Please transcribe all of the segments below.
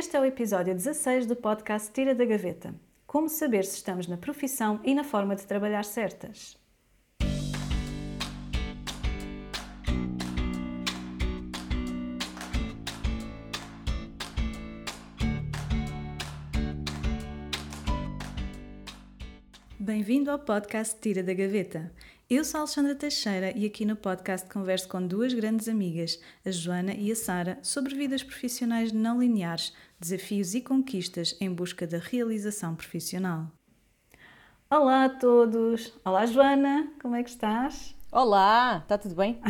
Este é o episódio 16 do podcast Tira da Gaveta. Como saber se estamos na profissão e na forma de trabalhar certas. Bem-vindo ao podcast Tira da Gaveta. Eu sou a Alexandra Teixeira e aqui no podcast converso com duas grandes amigas, a Joana e a Sara, sobre vidas profissionais não lineares, desafios e conquistas em busca da realização profissional. Olá a todos! Olá Joana, como é que estás? Olá, está tudo bem?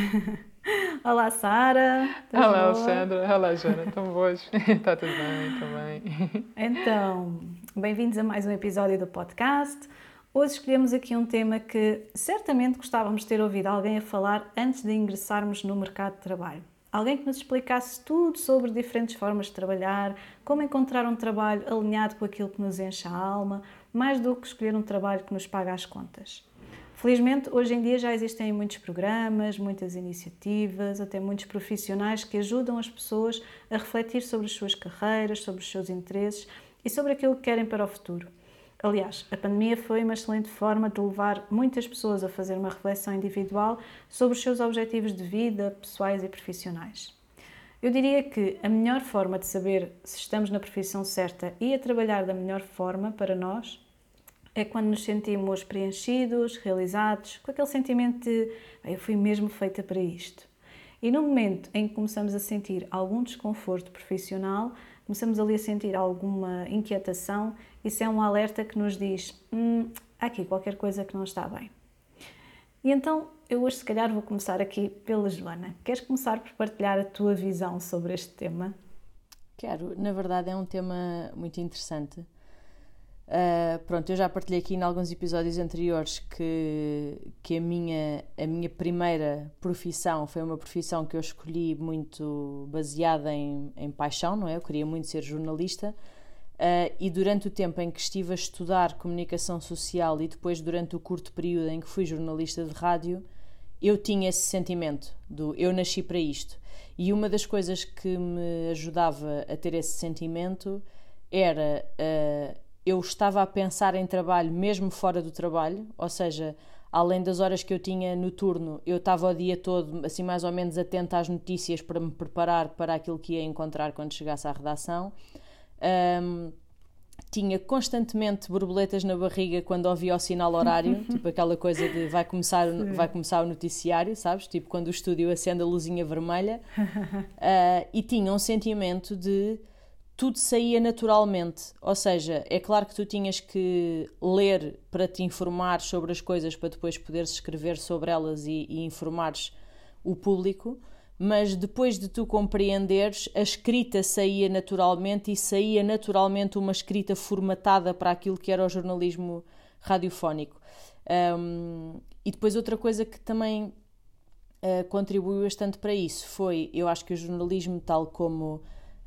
Olá Sara! Olá boa? Alexandra, olá Joana, estão boas? Está tudo bem também. Então, bem-vindos a mais um episódio do podcast. Hoje escolhemos aqui um tema que certamente gostávamos de ter ouvido alguém a falar antes de ingressarmos no mercado de trabalho. Alguém que nos explicasse tudo sobre diferentes formas de trabalhar, como encontrar um trabalho alinhado com aquilo que nos enche a alma, mais do que escolher um trabalho que nos paga as contas. Felizmente, hoje em dia já existem muitos programas, muitas iniciativas, até muitos profissionais que ajudam as pessoas a refletir sobre as suas carreiras, sobre os seus interesses e sobre aquilo que querem para o futuro. Aliás, a pandemia foi uma excelente forma de levar muitas pessoas a fazer uma reflexão individual sobre os seus objetivos de vida, pessoais e profissionais. Eu diria que a melhor forma de saber se estamos na profissão certa e a trabalhar da melhor forma para nós é quando nos sentimos preenchidos, realizados, com aquele sentimento de eu fui mesmo feita para isto. E no momento em que começamos a sentir algum desconforto profissional, começamos ali a sentir alguma inquietação, isso é um alerta que nos diz: hum, há aqui qualquer coisa que não está bem. E então eu hoje, se calhar, vou começar aqui pela Joana. Queres começar por partilhar a tua visão sobre este tema? Quero. Na verdade, é um tema muito interessante Uh, pronto, eu já partilhei aqui em alguns episódios anteriores que, que a, minha, a minha primeira profissão foi uma profissão que eu escolhi muito baseada em, em paixão, não é? Eu queria muito ser jornalista. Uh, e durante o tempo em que estive a estudar comunicação social e depois durante o curto período em que fui jornalista de rádio, eu tinha esse sentimento do eu nasci para isto. E uma das coisas que me ajudava a ter esse sentimento era uh, eu estava a pensar em trabalho mesmo fora do trabalho, ou seja, além das horas que eu tinha no turno, eu estava o dia todo, assim mais ou menos atenta às notícias para me preparar para aquilo que ia encontrar quando chegasse à redação. Um, tinha constantemente borboletas na barriga quando ouvia o sinal horário, tipo aquela coisa de vai começar, vai começar o noticiário, sabes? Tipo quando o estúdio acende a luzinha vermelha. Uh, e tinha um sentimento de tudo saía naturalmente. Ou seja, é claro que tu tinhas que ler para te informar sobre as coisas para depois poderes escrever sobre elas e, e informares o público, mas depois de tu compreenderes, a escrita saía naturalmente e saía naturalmente uma escrita formatada para aquilo que era o jornalismo radiofónico. Um, e depois outra coisa que também uh, contribuiu bastante para isso foi, eu acho que o jornalismo, tal como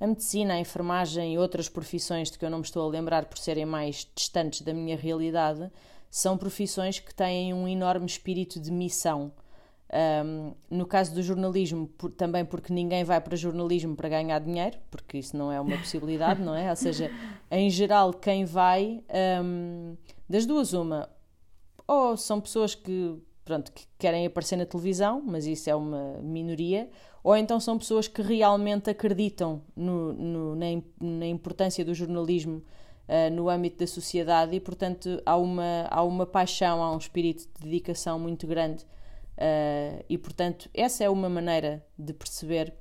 a medicina, a enfermagem e outras profissões de que eu não me estou a lembrar por serem mais distantes da minha realidade, são profissões que têm um enorme espírito de missão. Um, no caso do jornalismo, por, também porque ninguém vai para jornalismo para ganhar dinheiro, porque isso não é uma possibilidade, não é? Ou seja, em geral, quem vai, um, das duas, uma, ou são pessoas que, pronto, que querem aparecer na televisão, mas isso é uma minoria, ou então são pessoas que realmente acreditam no, no, na, na, importância do jornalismo uh, no âmbito da sociedade e, portanto, há uma, há uma paixão, há um espírito de dedicação muito grande. Uh, e, portanto, essa é uma maneira de perceber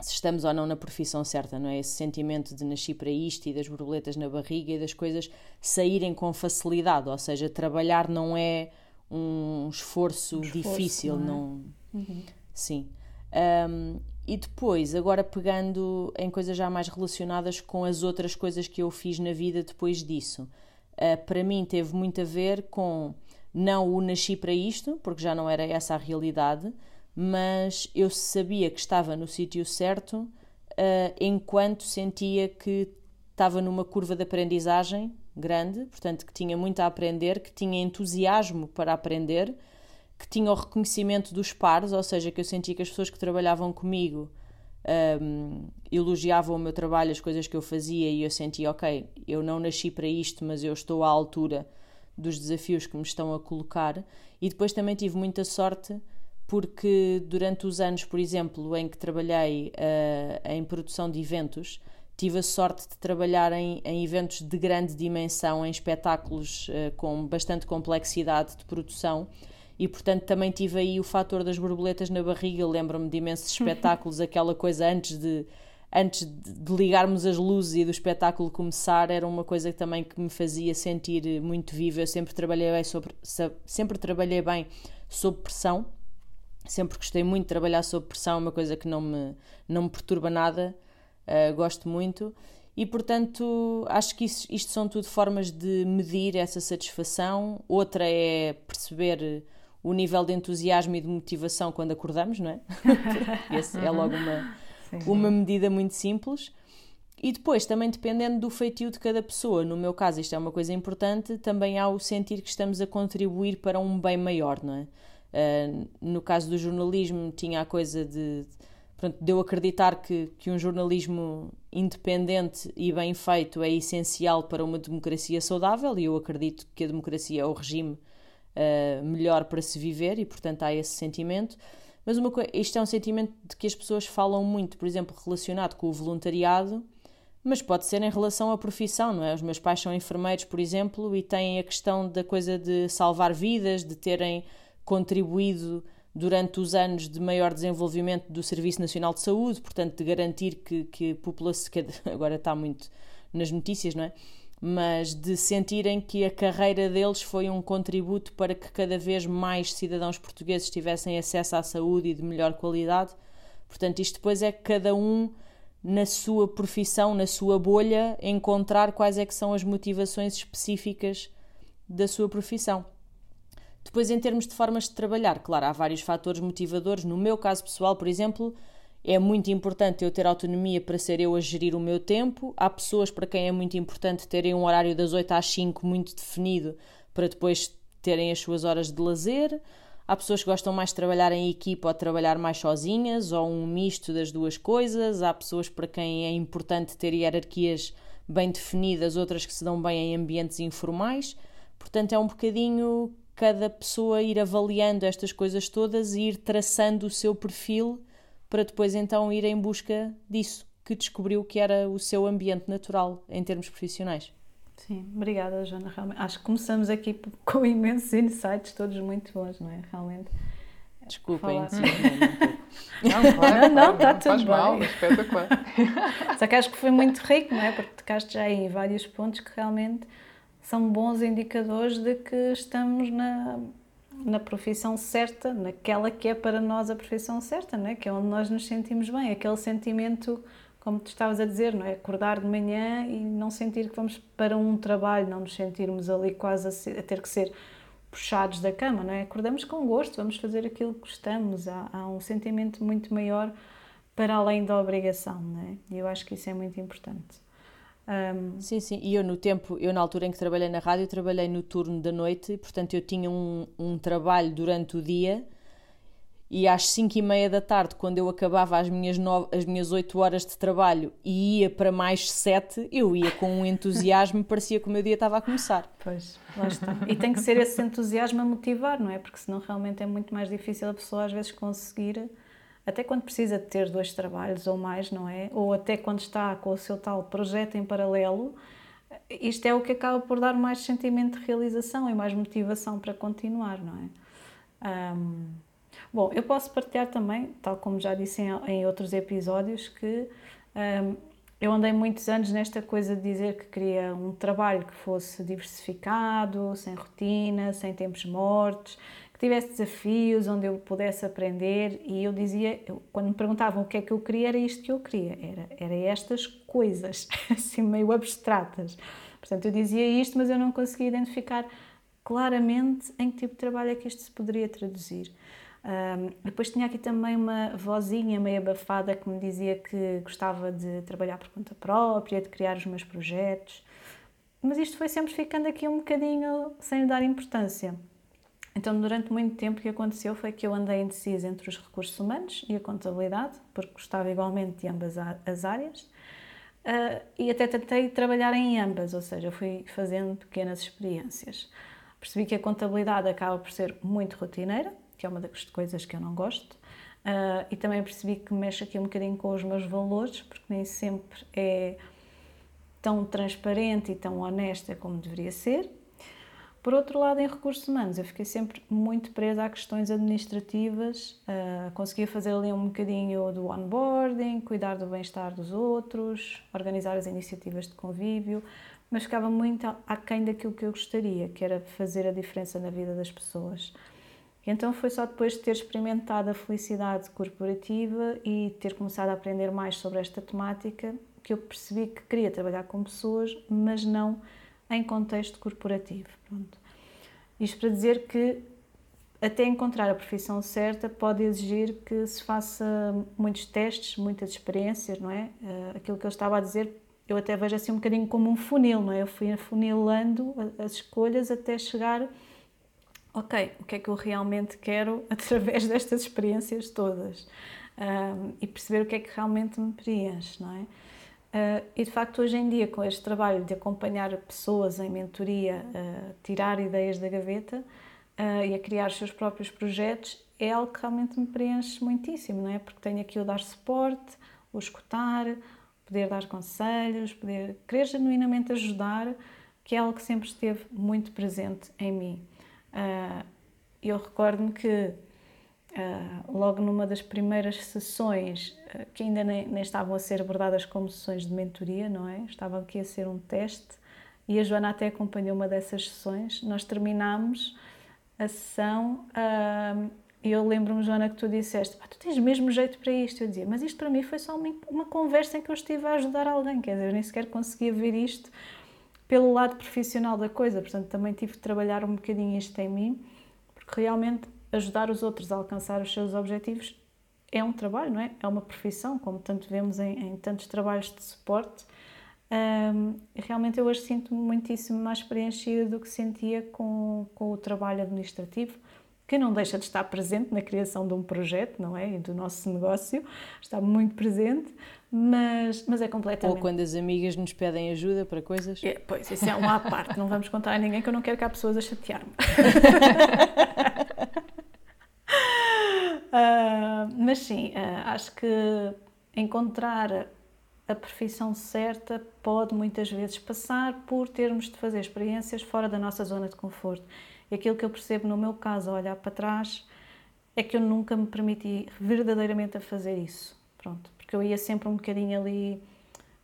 se estamos ou não na profissão certa, não é? Esse sentimento de nasci para isto e das borboletas na barriga e das coisas saírem com facilidade, ou seja, trabalhar não é um esforço, um esforço difícil, não, é? não... Uhum. Sim. Um, e depois, agora pegando em coisas já mais relacionadas com as outras coisas que eu fiz na vida depois disso, uh, para mim teve muito a ver com não o nasci para isto, porque já não era essa a realidade, mas eu sabia que estava no sítio certo uh, enquanto sentia que estava numa curva de aprendizagem grande, portanto que tinha muito a aprender, que tinha entusiasmo para aprender que tinha o reconhecimento dos pares, ou seja, que eu sentia que as pessoas que trabalhavam comigo um, elogiavam o meu trabalho, as coisas que eu fazia, e eu sentia, ok, eu não nasci para isto, mas eu estou à altura dos desafios que me estão a colocar. E depois também tive muita sorte porque durante os anos, por exemplo, em que trabalhei uh, em produção de eventos, tive a sorte de trabalhar em, em eventos de grande dimensão, em espetáculos uh, com bastante complexidade de produção e portanto também tive aí o fator das borboletas na barriga. Lembro-me de imensos espetáculos, aquela coisa antes de antes de ligarmos as luzes e do espetáculo começar, era uma coisa também que me fazia sentir muito viva. Eu sempre trabalhei bem sobre, sempre trabalhei bem sob pressão. Sempre gostei muito de trabalhar sob pressão, uma coisa que não me, não me perturba nada, uh, gosto muito. E portanto, acho que isso, isto são tudo formas de medir essa satisfação. Outra é perceber o nível de entusiasmo e de motivação quando acordamos, não é? Esse é logo uma, uma medida muito simples. E depois, também dependendo do feitio de cada pessoa, no meu caso isto é uma coisa importante, também há o sentir que estamos a contribuir para um bem maior, não é? Uh, no caso do jornalismo, tinha a coisa de, pronto, de eu acreditar que, que um jornalismo independente e bem feito é essencial para uma democracia saudável, e eu acredito que a democracia é o regime uh, melhor para se viver e, portanto, há esse sentimento. Mas uma coisa, isto é um sentimento de que as pessoas falam muito, por exemplo, relacionado com o voluntariado, mas pode ser em relação à profissão, não é? Os meus pais são enfermeiros, por exemplo, e têm a questão da coisa de salvar vidas, de terem contribuído durante os anos de maior desenvolvimento do Serviço Nacional de Saúde, portanto, de garantir que, que a população, que agora está muito nas notícias, não é? Mas de sentirem que a carreira deles foi um contributo para que cada vez mais cidadãos portugueses tivessem acesso à saúde e de melhor qualidade. Portanto, isto depois é cada um na sua profissão, na sua bolha, encontrar quais é que são as motivações específicas da sua profissão. Depois, em termos de formas de trabalhar, claro, há vários fatores motivadores. No meu caso pessoal, por exemplo, é muito importante eu ter autonomia para ser eu a gerir o meu tempo. Há pessoas para quem é muito importante terem um horário das 8 às 5 muito definido para depois terem as suas horas de lazer. Há pessoas que gostam mais de trabalhar em equipa ou de trabalhar mais sozinhas, ou um misto das duas coisas. Há pessoas para quem é importante ter hierarquias bem definidas, outras que se dão bem em ambientes informais. Portanto, é um bocadinho cada pessoa ir avaliando estas coisas todas e ir traçando o seu perfil para depois então ir em busca disso que descobriu que era o seu ambiente natural em termos profissionais. Sim, obrigada, Joana. Realmente, acho que começamos aqui com imensos insights, todos muito bons, não é? Realmente. Desculpem, Falar... Não, claro, Não, não, está tudo faz mal, bem. espetacular. Só que acho que foi muito rico, não é? Porque tocaste já em vários pontos que realmente são bons indicadores de que estamos na, na profissão certa, naquela que é para nós a profissão certa, não é? que é onde nós nos sentimos bem, aquele sentimento, como tu estavas a dizer, não é? acordar de manhã e não sentir que vamos para um trabalho, não nos sentirmos ali quase a, ser, a ter que ser puxados da cama, não é? Acordamos com gosto, vamos fazer aquilo que gostamos, há, há um sentimento muito maior para além da obrigação, não é? E eu acho que isso é muito importante. Um, Sim, sim. E eu no tempo, eu na altura em que trabalhei na rádio, trabalhei no turno da noite, e, portanto eu tinha um, um trabalho durante o dia e às 5 e meia da tarde, quando eu acabava as minhas, nove, as minhas 8 horas de trabalho e ia para mais 7, eu ia com um entusiasmo, parecia que o meu dia estava a começar. Pois, lá está. E tem que ser esse entusiasmo a motivar, não é? Porque senão realmente é muito mais difícil a pessoa às vezes conseguir até quando precisa de ter dois trabalhos ou mais, não é? Ou até quando está com o seu tal projeto em paralelo, isto é o que acaba por dar mais sentimento de realização e mais motivação para continuar, não é? Um, bom, eu posso partilhar também, tal como já disse em, em outros episódios, que um, eu andei muitos anos nesta coisa de dizer que queria um trabalho que fosse diversificado, sem rotina, sem tempos mortos, que tivesse desafios, onde eu pudesse aprender. E eu dizia, eu, quando me perguntavam o que é que eu queria, era isto que eu queria, era, era estas coisas, assim meio abstratas. Portanto, eu dizia isto, mas eu não conseguia identificar claramente em que tipo de trabalho é que isto se poderia traduzir. Um, depois tinha aqui também uma vozinha meio abafada que me dizia que gostava de trabalhar por conta própria, de criar os meus projetos, mas isto foi sempre ficando aqui um bocadinho sem lhe dar importância. Então, durante muito tempo, o que aconteceu foi que eu andei indecisa entre os recursos humanos e a contabilidade, porque gostava igualmente de ambas as áreas, uh, e até tentei trabalhar em ambas, ou seja, fui fazendo pequenas experiências. Percebi que a contabilidade acaba por ser muito rotineira, que é uma das coisas que eu não gosto, uh, e também percebi que mexe aqui um bocadinho com os meus valores, porque nem sempre é tão transparente e tão honesta como deveria ser. Por outro lado, em recursos humanos, eu fiquei sempre muito presa a questões administrativas, uh, conseguia fazer ali um bocadinho do onboarding, cuidar do bem-estar dos outros, organizar as iniciativas de convívio, mas ficava muito aquém daquilo que eu gostaria, que era fazer a diferença na vida das pessoas. E então foi só depois de ter experimentado a felicidade corporativa e ter começado a aprender mais sobre esta temática que eu percebi que queria trabalhar com pessoas, mas não em contexto corporativo. Pronto. Isto para dizer que até encontrar a profissão certa pode exigir que se faça muitos testes, muitas experiências, não é? Uh, aquilo que eu estava a dizer, eu até vejo assim um bocadinho como um funil, não é? Eu fui afunilando as escolhas até chegar, ok, o que é que eu realmente quero através destas experiências todas uh, e perceber o que é que realmente me preenche, não é? Uh, e de facto, hoje em dia, com este trabalho de acompanhar pessoas em mentoria, uh, tirar ideias da gaveta uh, e a criar os seus próprios projetos, é algo que realmente me preenche muitíssimo, não é? Porque tenho aqui o dar suporte, o escutar, poder dar conselhos, poder querer genuinamente ajudar, que é algo que sempre esteve muito presente em mim. eu recordo-me que Uh, logo numa das primeiras sessões, uh, que ainda nem, nem, estavam a ser abordadas como sessões de mentoria, não é? Estavam aqui a ser um teste e a Joana até acompanhou uma dessas sessões. Nós terminámos a sessão uh, e eu lembro-me, Joana, que tu disseste: tu tens mesmo jeito para isto. Eu dizia: mas isto para mim foi só uma, uma conversa em que eu estive a ajudar alguém, quer dizer, eu nem sequer conseguia ver isto pelo lado profissional da coisa, portanto também tive que trabalhar um bocadinho isto em mim, porque realmente ajudar os outros a alcançar os seus objetivos é um trabalho, não é? É uma profissão, como tanto vemos em, em tantos trabalhos de suporte. Um, realmente eu hoje sinto-me muitíssimo mais preenchida do que sentia com, com o trabalho administrativo, que não deixa de estar presente na criação de um projeto, não é? E do nosso negócio, está muito presente, mas, mas é completamente. Ou quando as amigas nos pedem ajuda para coisas. É, pois, isso é uma à parte, não vamos contar a ninguém que eu não quero que há pessoas a chatear-me. Uh, mas sim, uh, acho que encontrar a profissão certa pode muitas vezes passar por termos de fazer experiências fora da nossa zona de conforto. E aquilo que eu percebo no meu caso, a olhar para trás, é que eu nunca me permiti verdadeiramente a fazer isso. Pronto, porque eu ia sempre um bocadinho ali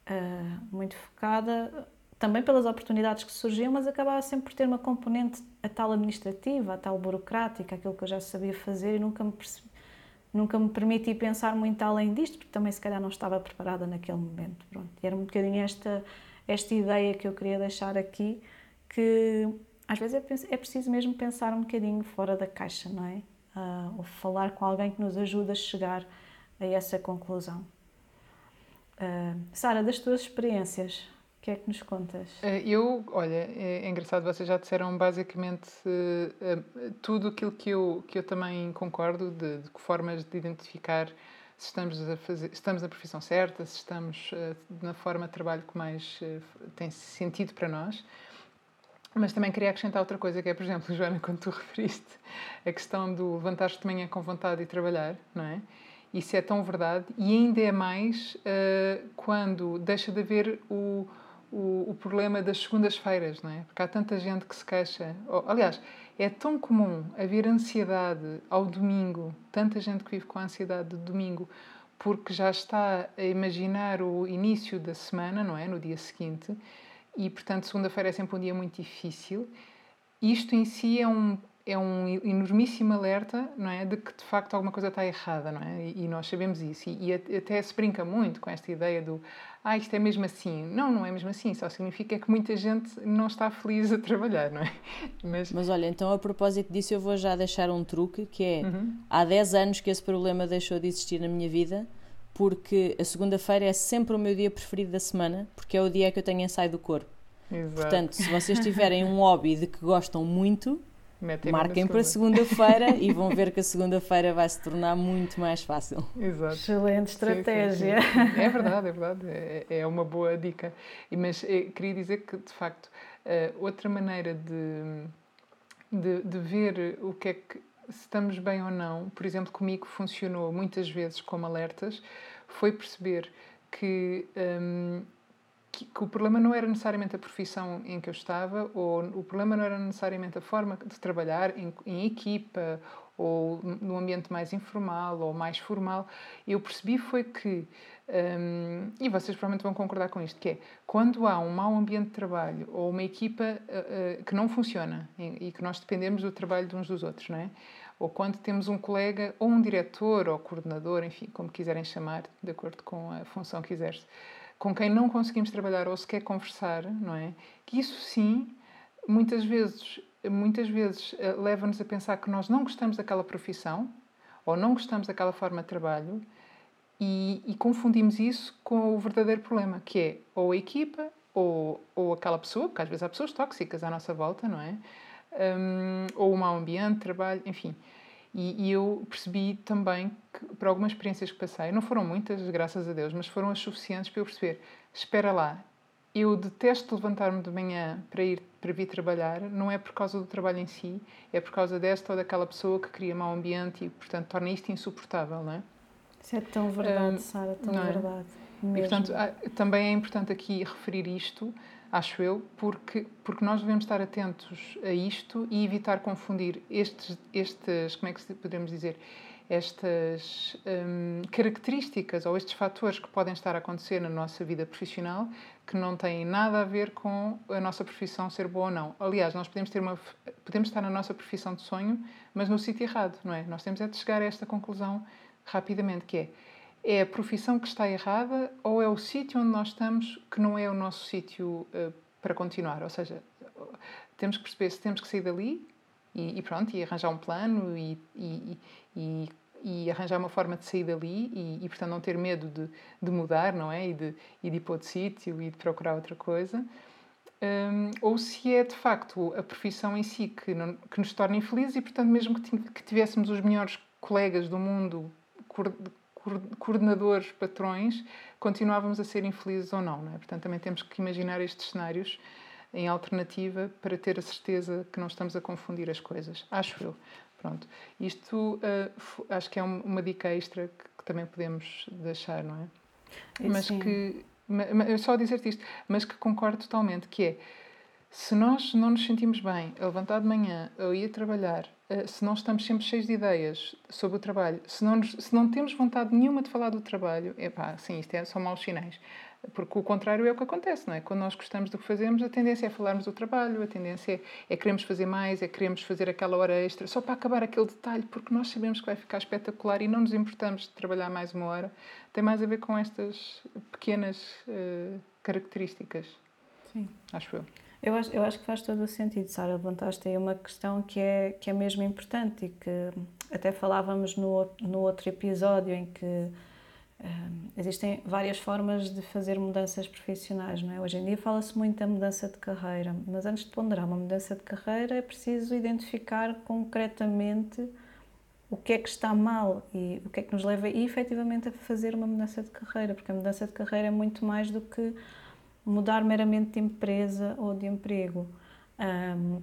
uh, muito focada, também pelas oportunidades que surgiam, mas acabava sempre por ter uma componente a tal administrativa, a tal burocrática, aquilo que eu já sabia fazer e nunca me percebi nunca me permiti pensar muito além disto, porque também se calhar não estava preparada naquele momento. Pronto. E era um bocadinho esta, esta ideia que eu queria deixar aqui, que às vezes é, é preciso mesmo pensar um bocadinho fora da caixa, não é? Uh, ou falar com alguém que nos ajude a chegar a essa conclusão. Uh, Sara, das tuas experiências, que é que nos contas? Eh, eu, olha, é engraçado, vocês já disseram basicamente uh, tudo aquilo que eu, que eu também concordo, de, de formas de identificar se estamos a fazer, estamos na profissão certa, se estamos uh, na forma de trabalho que mais uh, tem sentido para nós. Mas também queria acrescentar outra coisa, que é, por exemplo, Joana, quando tu referiste a questão do levantar-te de manhã com vontade e trabalhar, não é? Isso é tão verdade e ainda é mais quando deixa de haver o, o, o problema das segundas-feiras, não é? Porque há tanta gente que se queixa. Oh, aliás, é tão comum haver ansiedade ao domingo, tanta gente que vive com a ansiedade de domingo, porque já está a imaginar o início da semana, não é? No dia seguinte, e portanto, segunda-feira é sempre um dia muito difícil. Isto em si é um, é um enormíssimo alerta, não é? De que de facto alguma coisa está errada, não é? E, nós sabemos isso. E, e, até se brinca muito com esta ideia do ah, isto é mesmo assim. Não, não é mesmo assim. Só significa que muita gente não está feliz a trabalhar, não é? Mas, Mas olha, então a propósito disso, eu vou já deixar um truque que é: uhum. há 10 anos que esse problema deixou de existir na minha vida, porque a segunda-feira é sempre o meu dia preferido da semana, porque é o dia que eu tenho ensaio do corpo. Exato. Portanto, se vocês tiverem um hobby de que gostam muito, Metem Marquem para segunda. segunda-feira e vão ver que a segunda-feira vai se tornar muito mais fácil. Exato. Excelente Sim, sim, estratégia. sim. É verdade, é verdade. É, é uma boa dica. E- Mas eh, queria dizer que, de facto, eh, outra maneira de, de, de ver o que é que se estamos bem ou não, por exemplo, comigo funcionou muitas vezes como alertas, foi perceber que, hum, que, que o problema não era necessariamente a profissão em que eu estava, ou o problema não era necessariamente a forma de trabalhar em, em equipa, ou num ambiente mais informal ou mais formal. Eu percebi foi que, hum, e vocês provavelmente vão concordar com isto, que é quando há um mau ambiente de trabalho ou uma equipa uh, uh, que não funciona e, e que nós dependemos do trabalho de uns dos outros, não é? Ou quando temos um colega ou um diretor ou coordenador, enfim, como quiserem chamar, de acordo com a função que exerce, com quem não conseguimos trabalhar ou sequer conversar, não é? Que isso sim, muitas vezes, muitas vezes eh, leva-nos a pensar que nós não gostamos daquela profissão ou não gostamos daquela forma de trabalho e, e confundimos isso com o verdadeiro problema, que é ou a equipa ou, ou aquela pessoa, porque às vezes há pessoas tóxicas à nossa volta, não é? Um, ou o mau ambiente, trabalho, enfim. E, e, eu percebi também que, por algumas experiências que passei, não foram muitas, graças a Deus, mas foram as suficientes para eu perceber: espera lá, eu detesto levantar-me de manhã para ir para vir trabalhar, não é por causa do trabalho em si, é por causa desta ou daquela pessoa que cria mau ambiente e, portanto, torna isto insuportável, não é? Isso é tão verdade, um, Sara, tão é? verdade. Mesmo. E, portanto, há, também é importante aqui referir isto, acho eu, porque, porque nós devemos estar atentos a isto e evitar confundir estes, estes como é que podemos dizer, estas hum, características ou estes fatores que podem estar a acontecer na nossa vida profissional que não têm nada a ver com a nossa profissão ser boa ou não. Aliás, nós podemos ter uma podemos estar na nossa profissão de sonho, mas no sítio errado, não é? Nós temos é de chegar a esta conclusão rapidamente, que é é a profissão que está errada ou é o sítio onde nós estamos que não é o nosso sítio uh, para continuar? Ou seja, temos que perceber se temos que sair dali e, e pronto, e arranjar um plano e, e, e, e, arranjar uma forma de sair dali e, portanto, não ter medo de, de mudar, não é? E de, e de ir para outro sítio e de procurar outra coisa. Um, ou se é de facto a profissão em si que, não, que nos torna infelizes e, portanto, mesmo que, que tivéssemos os melhores colegas do mundo, coordenadores, patrões, continuávamos a ser infelizes ou não, não é? Portanto, também temos que imaginar estes cenários em alternativa para ter a certeza que não estamos a confundir as coisas. Acho eu. Pronto. Isto uh, acho que é um, uma dica extra que, que, também podemos deixar, não é? Mas Sim. que. Mas, só dizer-te isto, mas que concordo totalmente, que é se nós não nos sentimos bem a levantar de manhã ou ir trabalhar, se não estamos sempre cheios de ideias sobre o trabalho, se não, nos, se não temos vontade nenhuma de falar do trabalho, epá, sim, isto é, são maus sinais. Porque o contrário é o que acontece, não é? Quando nós gostamos do que fazemos, a tendência é falarmos do trabalho, a tendência é, é queremos fazer mais, é queremos fazer aquela hora extra, só para acabar aquele detalhe, porque nós sabemos que vai ficar espetacular e não nos importamos de trabalhar mais uma hora. Tem mais a ver com estas pequenas uh, características. Sim. Acho eu. Eu acho, eu acho que faz todo o sentido, Sara. Levantaste aí uma questão que é, que é mesmo importante e que até falávamos no, no outro episódio em que existem várias formas de fazer mudanças profissionais, não é? Hoje em dia fala-se muito da mudança de carreira, mas antes de ponderar uma mudança de carreira é preciso identificar concretamente o que é que está mal e o que é que nos leva efetivamente a fazer uma mudança de carreira, porque a mudança de carreira é muito mais do que mudar meramente de empresa ou de emprego. Um,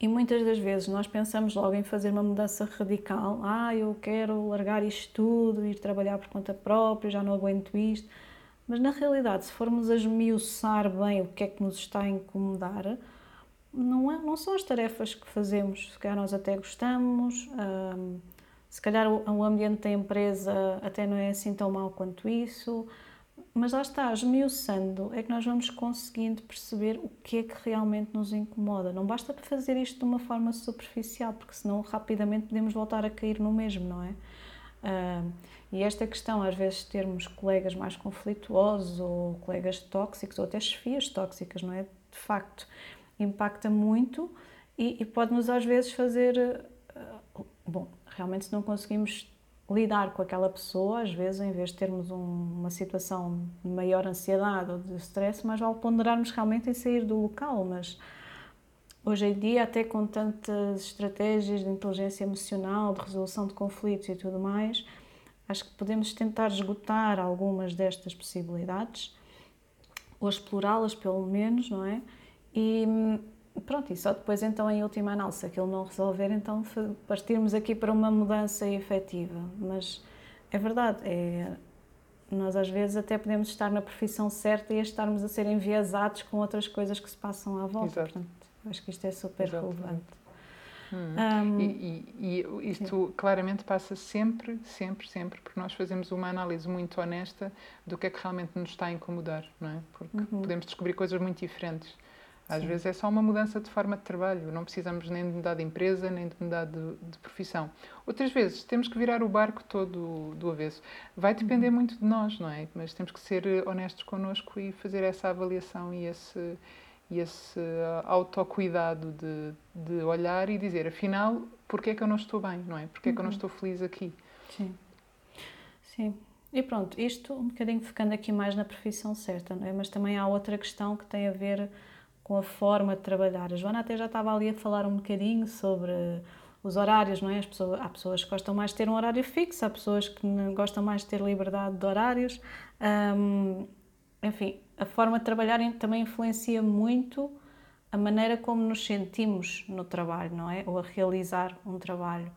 e muitas das vezes nós pensamos logo em fazer uma mudança radical. Ah, eu quero largar isto tudo, ir trabalhar por conta própria, já não aguento isto. Mas na realidade, se formos a esmiuçar bem o que é que nos está a incomodar, não, é, não são as tarefas que fazemos. Se calhar nós até gostamos, se calhar o, o ambiente da empresa até não é assim tão mau quanto isso. Mas lá está, esmiuçando, é que nós vamos conseguindo perceber o que é que realmente nos incomoda. Não basta fazer isto de uma forma superficial, porque senão rapidamente podemos voltar a cair no mesmo, não é? Uh, e esta questão, às vezes, termos colegas mais conflituosos ou colegas tóxicos ou até chefias tóxicas, não é? De facto, impacta muito e, e pode-nos às vezes fazer. Uh, bom, realmente, se não conseguimos lidar com aquela pessoa, às vezes, em vez de termos um, uma situação de maior ansiedade ou de stress, mais vale ponderarmos realmente em sair do local, mas hoje em dia, até com tantas estratégias de inteligência emocional, de resolução de conflitos e tudo mais, acho que podemos tentar esgotar algumas destas possibilidades, ou explorá-las pelo menos, não é? E pronto, e só depois então em última análise, se aquilo não resolver, então partirmos aqui para uma mudança efetiva. Mas é verdade, é, nós às vezes até podemos estar na profissão certa e estarmos a ser enviesados com outras coisas que se passam à volta. Exato. Portanto, acho que isto é super Exato. relevante. Hum. Um, e, e, e, isto sim. claramente passa sempre, sempre, sempre, porque nós fazemos uma análise muito honesta do que é que realmente nos está a incomodar, não é? Porque uhum. podemos descobrir coisas muito diferentes. Às Sim. vezes é só uma mudança de forma de trabalho, não precisamos nem de mudar de empresa, nem de mudar de, de profissão. Outras vezes temos que virar o barco todo do avesso. Vai depender uhum. muito de nós, não é? Mas temos que ser honestos connosco e fazer essa avaliação e esse, e esse autocuidado de, de olhar e dizer, afinal, porquê é que eu não estou bem, não é? Porquê é que eu não uhum. estou feliz aqui? Sim. Sim. E pronto, isto um bocadinho ficando aqui mais na profissão certa, não é? Mas também há outra questão que tem a ver com a forma de trabalhar. A Joana até já estava ali a falar um bocadinho sobre os horários, não é? As pessoas, há pessoas que gostam mais de ter um horário fixo, há pessoas que gostam mais de ter liberdade de horários. Enfim, a forma de trabalhar também influencia muito a maneira como nos sentimos no trabalho, não é? Ou a realizar um trabalho.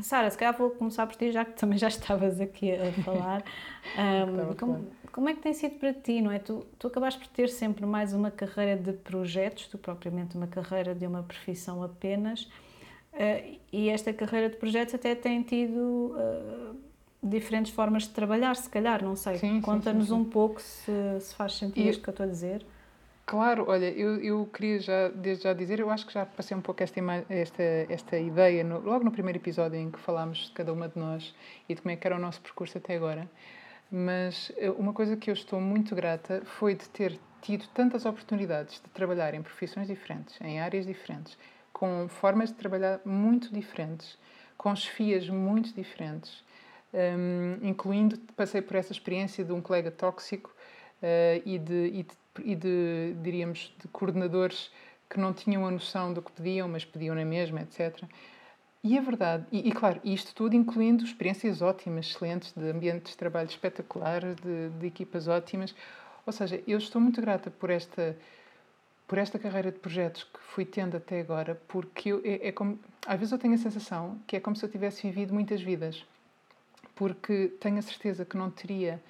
Sara, se calhar vou começar por ti, já que também já estavas aqui a falar. Um, como, como, é que tem sido para ti, não é? Tu, tu acabaste por ter sempre mais uma carreira de projetos, tu propriamente uma carreira de uma profissão apenas, uh, e esta carreira de projetos até tem tido uh, diferentes formas de trabalhar, se calhar, não sei. Conta-nos um pouco se, se faz sentido e... isto que eu estou a dizer. Claro, olha, eu, eu queria já, desde já dizer, eu acho que já passei um pouco esta, esta, esta ideia no, logo no primeiro episódio em que falámos de cada uma de nós e de como é que era o nosso percurso até agora. Mas eh, uma coisa que eu estou muito grata foi de ter tido tantas oportunidades de trabalhar em profissões diferentes, em áreas diferentes, com formas de trabalhar muito diferentes, com chefias muito diferentes, um, incluindo, passei por essa experiência de um colega tóxico uh, e, de, e de e de, diríamos, de coordenadores que não tinham a noção do que pediam, mas pediam na mesma, etc. E é verdade, e, e, claro, isto tudo incluindo experiências ótimas, excelentes, de ambientes de trabalho espetaculares, de, de equipas ótimas. Ou seja, eu estou muito grata por esta por esta carreira de projetos que fui tendo até agora, porque eu, é, é, como às vezes eu tenho a sensação que é como se eu tivesse vivido muitas vidas, porque tenho a certeza que não teria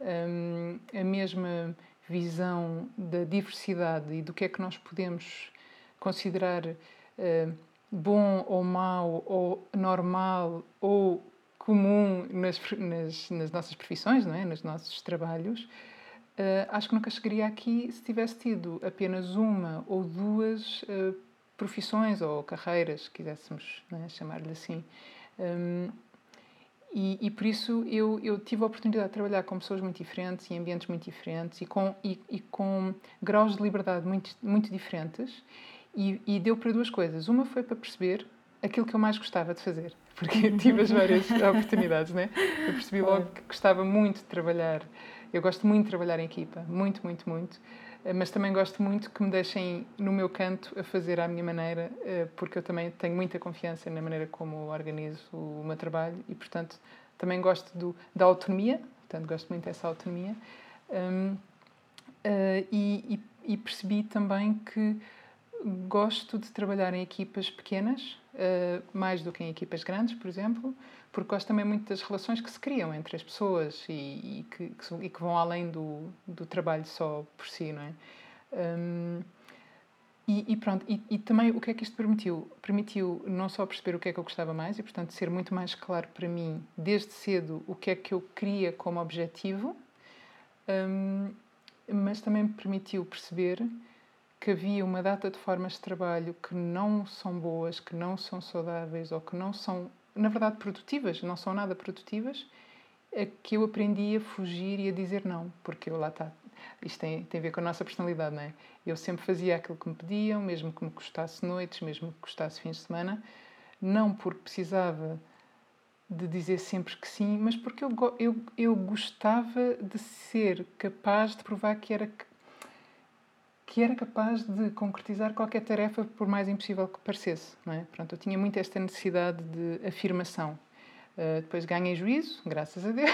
hum, a mesma visão da diversidade e do que é que nós podemos considerar uh, bom ou mau, ou normal ou comum nas, nas, nas, nossas profissões, não é? nos nossos trabalhos, uh, acho que nunca chegaria aqui se tivesse tido apenas uma ou duas uh, profissões ou carreiras, quiséssemos é? chamar-lhe assim. Um, e, e, por isso eu, eu tive a oportunidade de trabalhar com pessoas muito diferentes, em ambientes muito diferentes e com, e, e com graus de liberdade muito, muito diferentes. E, e, deu para duas coisas. Uma foi para perceber aquilo que eu mais gostava de fazer, porque tive as várias oportunidades, né? Eu percebi logo que gostava muito de trabalhar. Eu gosto muito de trabalhar em equipa, muito, muito, muito. Eh, mas também gosto muito que me deixem no meu canto a fazer à minha maneira, eh, porque eu também tenho muita confiança na maneira como organizo o meu trabalho e, portanto, também gosto do, da autonomia, portanto, gosto muito dessa autonomia. Um, uh, e, e, e, percebi também que gosto de trabalhar em equipas pequenas, uh, mais do que em equipas grandes, por exemplo, porque gosto também muito das relações que se criam entre as pessoas e, e, que, que, e que, vão além do, do trabalho só por si, não é? Um, e, e, pronto, e, e, também o que é que isto permitiu? Permitiu não só perceber o que é que eu gostava mais e, portanto, ser muito mais claro para mim, desde cedo, o que é que eu queria como objetivo, um, mas também me permitiu perceber que havia uma data de formas de trabalho que não são boas, que não são saudáveis ou que não são na verdade, produtivas, não são nada produtivas, que eu aprendi a fugir e a dizer não, porque eu lá está. Isto tem, tem a ver com a nossa personalidade, não é? Eu sempre fazia aquilo que me pediam, mesmo que me custasse noites, mesmo que custasse fins de semana, não porque precisava de dizer sempre que sim, mas porque eu, eu, eu gostava de ser capaz de provar que era que era capaz de concretizar qualquer tarefa, por mais impossível que parecesse. Não é? Pronto, eu tinha muito esta necessidade de afirmação. Uh, depois ganhei juízo, graças a Deus.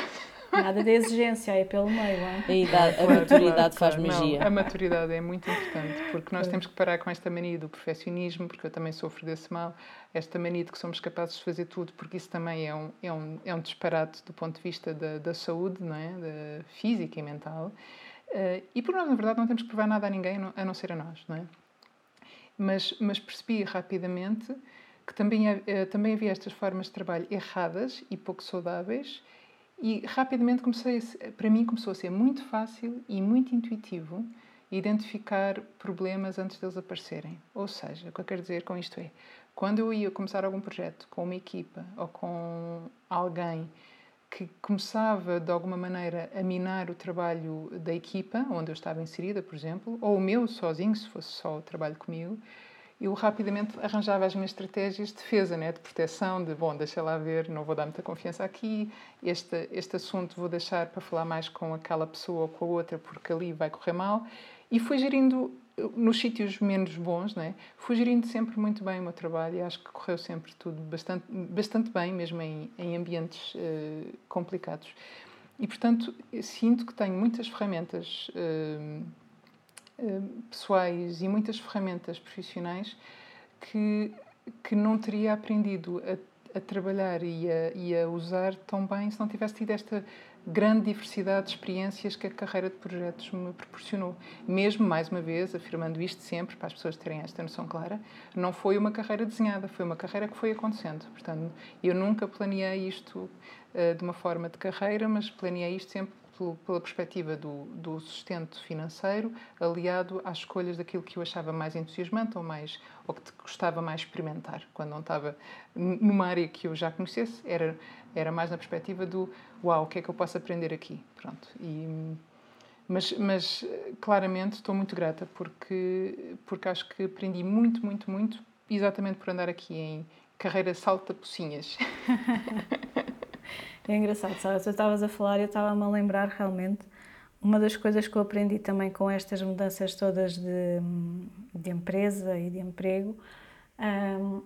Nada de exigência, é pelo meio. É? A, idade, a maturidade claro, faz magia. Não, a maturidade é muito importante, porque nós temos que parar com esta mania do perfeccionismo, porque eu também sofro desse mal, esta mania de que somos capazes de fazer tudo, porque isso também é um, é um, é um disparate do ponto de vista da, da saúde, não é? da física e mental. Uh, e por nós, na verdade, não temos que provar nada a ninguém a não ser a nós, não é? Mas, mas percebi rapidamente que também, uh, também havia estas formas de trabalho erradas e pouco saudáveis e rapidamente comecei a, para mim começou a ser muito fácil e muito intuitivo identificar problemas antes deles aparecerem. Ou seja, o que eu quero dizer com isto é, quando eu ia começar algum projeto com uma equipa ou com alguém que começava de alguma maneira a minar o trabalho da equipa onde eu estava inserida, por exemplo, ou o meu sozinho, se fosse só o trabalho comigo, eu rapidamente arranjava as minhas estratégias de defesa, né? de proteção, de, bom, deixa lá ver, não vou dar muita confiança aqui, este, este assunto vou deixar para falar mais com aquela pessoa ou com a outra, porque ali vai correr mal. E fui gerindo nos sítios menos bons, né? fui gerindo sempre muito bem o meu trabalho e acho que correu sempre tudo bastante, bastante bem, mesmo em, em ambientes uh, complicados. E, portanto, sinto que tenho muitas ferramentas uh, uh, pessoais e muitas ferramentas profissionais que, que não teria aprendido a, a trabalhar e a, e a usar tão bem se não tivesse tido esta grande diversidade de experiências que a carreira de projetos me proporcionou. Mesmo, mais uma vez, afirmando isto sempre, para as pessoas terem esta noção clara, não foi uma carreira desenhada, foi uma carreira que foi acontecendo. Portanto, eu nunca planeei isto uh, de uma forma de carreira, mas planeei isto sempre pela perspectiva do, do, sustento financeiro, aliado às escolhas daquilo que eu achava mais entusiasmante ou mais ou que gostava mais experimentar. Quando não estava numa área que eu já conhecesse, era era mais na perspectiva do uau, o que é que eu posso aprender aqui? Pronto. E, mas, mas claramente estou muito grata porque, porque acho que aprendi muito, muito, muito, exatamente por andar aqui em carreira salta-pocinhas. É engraçado, sabe? Tu estavas a falar e eu estava-me a lembrar realmente uma das coisas que eu aprendi também com estas mudanças todas de, de empresa e de emprego, um,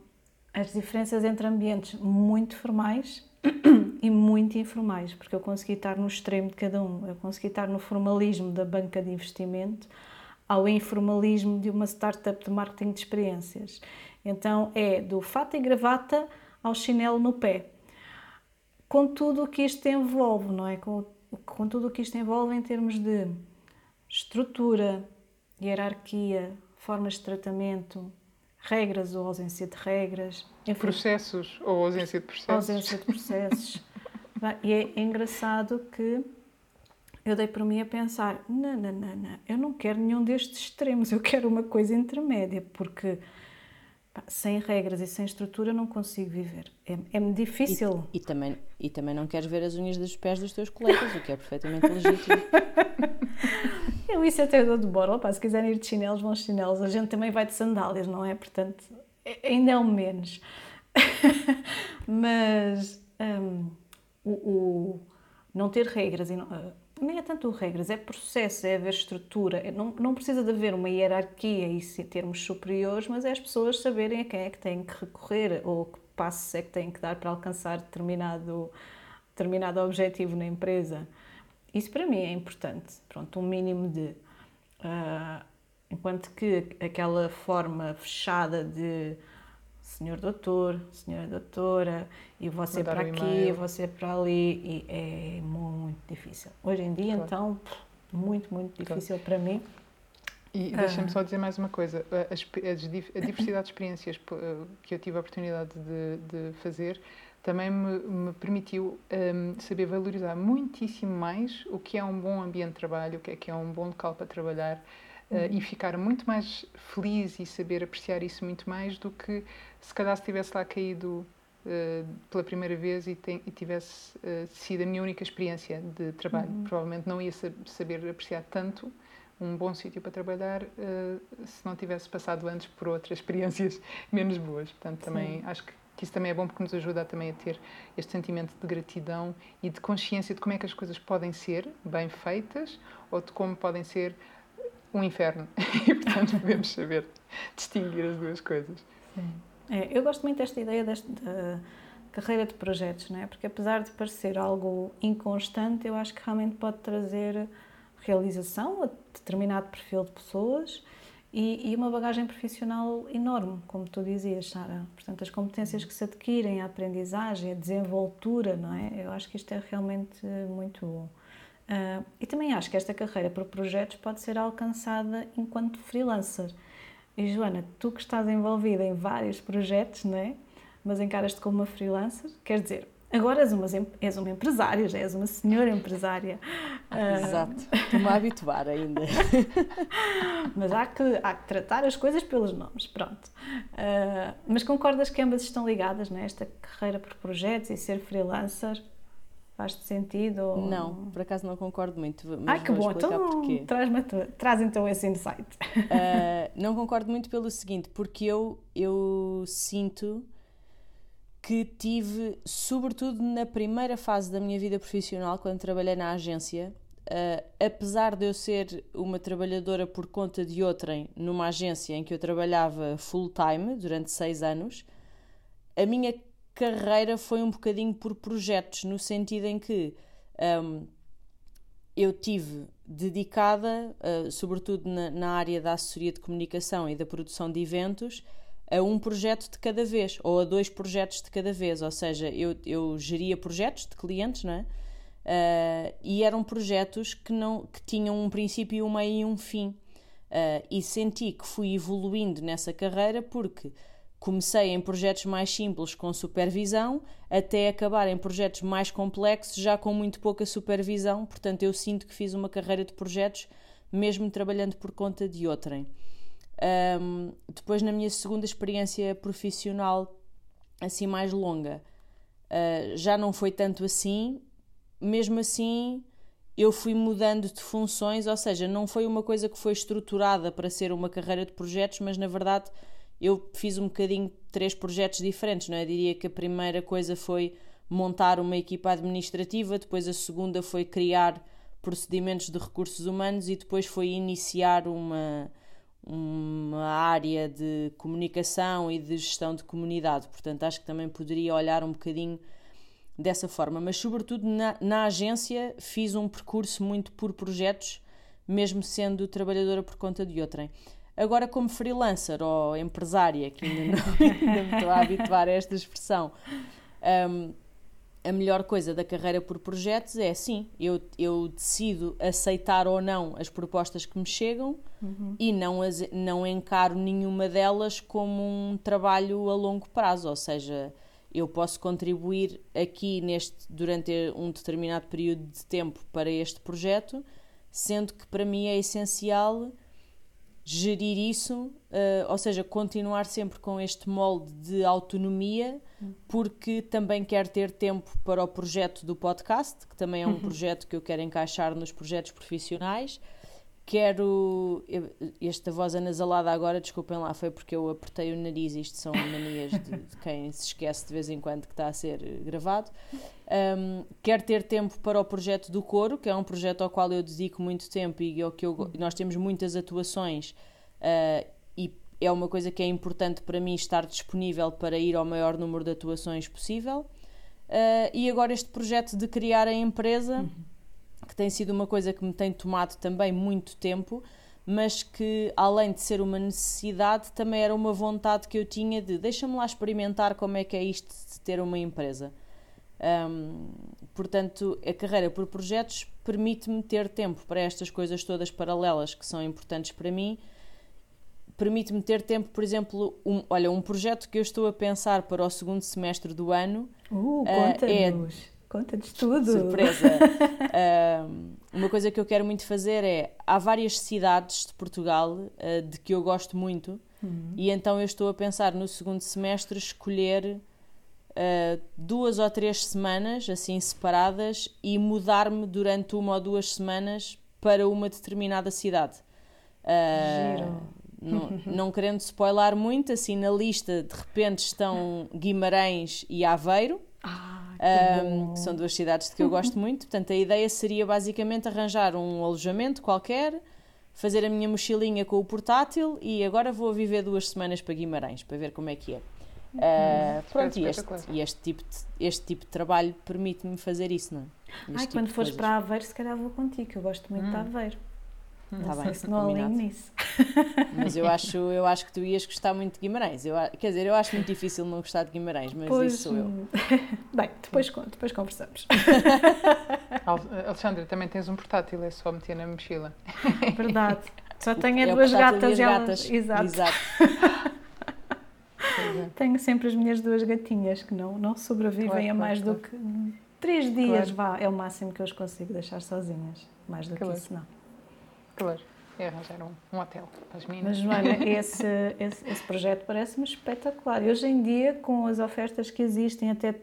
as diferenças entre ambientes muito formais e muito informais, porque eu consegui estar no extremo de cada um. Eu consegui estar no formalismo da banca de investimento ao informalismo de uma startup de marketing de experiências. Então é do fato e gravata ao chinelo no pé. Com tudo o que isto envolve, não é? Com, com tudo o que isto envolve em termos de estrutura, hierarquia, formas de tratamento, regras ou ausência de regras. Enfim, processos ou ausência de processos. Ausência de processos. e é engraçado que eu dei por mim a pensar: não, não, não, não, eu não quero nenhum destes extremos, eu quero uma coisa intermédia, porque sem regras e sem estrutura não consigo viver. É, é difícil. E, e, também, e também não queres ver as unhas dos pés dos teus colegas, o que é perfeitamente legítimo. Eu isso até dou de bora. Opa, se quiserem ir de chinelos, vão de chinelos. A gente também vai de sandálias, não é? Portanto, é, ainda é o menos. Mas um, o, o, não ter regras, e não, nem é tanto regras, é processo, é haver estrutura. É, não, não precisa de haver uma hierarquia e termos superiores, mas é as pessoas saberem a quem é que têm que recorrer ou que passos é que têm que dar para alcançar determinado, determinado objetivo na empresa. Isso para mim é importante. Pronto, um mínimo de. Uh, enquanto que aquela forma fechada de senhor doutor, senhora doutora, e você Mandar para aqui, você para ali, e é muito difícil. Hoje em dia, claro. então, muito, muito difícil claro. para mim. E deixa-me só dizer mais uma coisa: a, a, diversidade de experiências que eu tive a oportunidade de, de fazer também me, me permitiu um, saber valorizar muitíssimo mais o que é um bom ambiente de trabalho, o que é que é um bom local para trabalhar uh, e ficar muito mais feliz e saber apreciar isso muito mais do que se calhar se tivesse lá caído uh, pela primeira vez e, tem, e tivesse uh, sido a minha única experiência de trabalho. Uhum. Provavelmente não ia saber apreciar tanto um bom sítio para trabalhar se não tivesse passado antes por outras experiências menos boas. Portanto, também Sim. acho que que isso também é bom porque nos ajuda também a ter este sentimento de gratidão e de consciência de como é que as coisas podem ser bem feitas ou de como podem ser um inferno. E, portanto, podemos saber distinguir as duas coisas. Sim. É, eu gosto muito desta ideia desta da carreira de projetos, não é? Porque apesar de parecer algo inconstante, eu acho que realmente pode trazer realização a determinado perfil de pessoas e, e, uma bagagem profissional enorme, como tu dizias, Sara. Portanto, as competências que se adquirem, a aprendizagem, a desenvoltura, não é? Eu acho que isto é realmente muito bom. Uh, e também acho que esta carreira por projetos pode ser alcançada enquanto freelancer. E Joana, tu que estás envolvida em vários projetos, não é? Mas encaras-te como uma freelancer, quer dizer, Agora és uma, és uma empresária, já és uma senhora empresária. Ah, Exato, estou-me a habituar ainda. mas há que, há que tratar as coisas pelos nomes, pronto. Uh, mas concordas que ambas estão ligadas, né? esta carreira por projetos e ser freelancer? Faz-te sentido? Ou... Não, por acaso não concordo muito. Mas Ai, que bom, então traz, traz então esse insight. Uh, não concordo muito pelo seguinte, porque eu, eu sinto que tive, sobretudo na primeira fase da minha vida profissional, quando trabalhei na agência, uh, apesar de eu ser uma trabalhadora por conta de outrem numa agência em que eu trabalhava full time durante seis anos, a minha carreira foi um bocadinho por projetos, no sentido em que um, eu tive dedicada, uh, sobretudo na, na área da assessoria de comunicação e da produção de eventos, a um projeto de cada vez ou a dois projetos de cada vez, ou seja, eu, eu geria projetos de clientes, não é? Uh, e eram projetos que, não, que tinham um princípio, um meio e um fim. Uh, e senti que fui evoluindo nessa carreira porque comecei em projetos mais simples com supervisão até acabar em projetos mais complexos já com muito pouca supervisão. Portanto, eu sinto que fiz uma carreira de projetos mesmo trabalhando por conta de outrem. Um, depois, na minha segunda experiência profissional, assim mais longa, uh, já não foi tanto assim, mesmo assim eu fui mudando de funções, ou seja, não foi uma coisa que foi estruturada para ser uma carreira de projetos, mas na verdade eu fiz um bocadinho três projetos diferentes, não é? Diria que a primeira coisa foi montar uma equipa administrativa, depois a segunda foi criar procedimentos de recursos humanos e depois foi iniciar uma uma área de comunicação e de gestão de comunidade. Portanto, acho que também poderia olhar um bocadinho dessa forma. Mas, sobretudo, na, na agência, fiz um percurso muito por projetos, mesmo sendo trabalhadora por conta de outrem. Agora, como freelancer ou empresária, que ainda, não, ainda me estou a habituar a esta expressão, um, a melhor coisa da carreira por projetos é sim, eu, eu decido aceitar ou não as propostas que me chegam uhum. e não, as, não encaro nenhuma delas como um trabalho a longo prazo, ou seja, eu posso contribuir aqui neste durante um determinado período de tempo para este projeto, sendo que para mim é essencial gerir isso, uh, ou seja, continuar sempre com este molde de autonomia, porque também quero ter tempo para o projeto do podcast, que também é um uhum. projeto que eu quero encaixar nos projetos profissionais. Quero. Esta voz anasalada agora, desculpem lá, foi porque eu apertei o nariz. Isto são manias de, de quem se esquece de vez em quando que está a ser gravado. Um, quero ter tempo para o projeto do coro, que é um projeto ao qual eu dedico muito tempo e ao que eu, nós temos muitas atuações uh, e é uma coisa que é importante para mim estar disponível para ir ao maior número de atuações possível. Uh, e agora este projeto de criar a empresa, uhum. Que tem sido uma coisa que me tem tomado também muito tempo, mas que além de ser uma necessidade, também era uma vontade que eu tinha de deixa-me lá experimentar como é que é isto de ter uma empresa. Um, portanto, a carreira por projetos permite-me ter tempo para estas coisas todas paralelas que são importantes para mim. Permite-me ter tempo, por exemplo, um, olha, um projeto que eu estou a pensar para o segundo semestre do ano. Uh, conta-nos! É, Conta-nos tudo! Surpresa! uma coisa que eu quero muito fazer é. Há várias cidades de Portugal uh, de que eu gosto muito, uhum. e então eu estou a pensar no segundo semestre escolher uh, duas ou três semanas, assim separadas, e mudar-me durante uma ou duas semanas para uma determinada cidade. Uh, Giro. Não, não querendo spoiler muito, assim na lista de repente estão Guimarães e Aveiro. Ah, um, são duas cidades de que eu gosto muito. Portanto, a ideia seria basicamente arranjar um alojamento qualquer, fazer a minha mochilinha com o portátil e agora vou viver duas semanas para Guimarães para ver como é que é. Uh, pronto, e este, e este, tipo de, este tipo de trabalho permite-me fazer isso, não é? Ai, tipo quando fores para Aveiro, se calhar vou contigo, eu gosto muito hum. de Aveiro. Não tá sei bem, se não alinho nisso. Mas eu acho, eu acho que tu ias gostar muito de Guimarães. Eu, quer dizer, eu acho muito difícil não gostar de Guimarães, mas pois, isso sou eu. Bem, depois, depois conversamos. Alexandra, também tens um portátil, é só meter na mochila. Verdade. Só tenho é duas gatas e elas. Exato. Exato. Tenho sempre as minhas duas gatinhas que não, não sobrevivem claro, a mais claro, do que três dias, claro. vá. É o máximo que eu as consigo deixar sozinhas. Mais do que isso, não. Claro. É arranjar um, um hotel para as meninas. Mas, Joana, esse, esse, esse projeto parece-me espetacular. E hoje em dia, com as ofertas que existem, até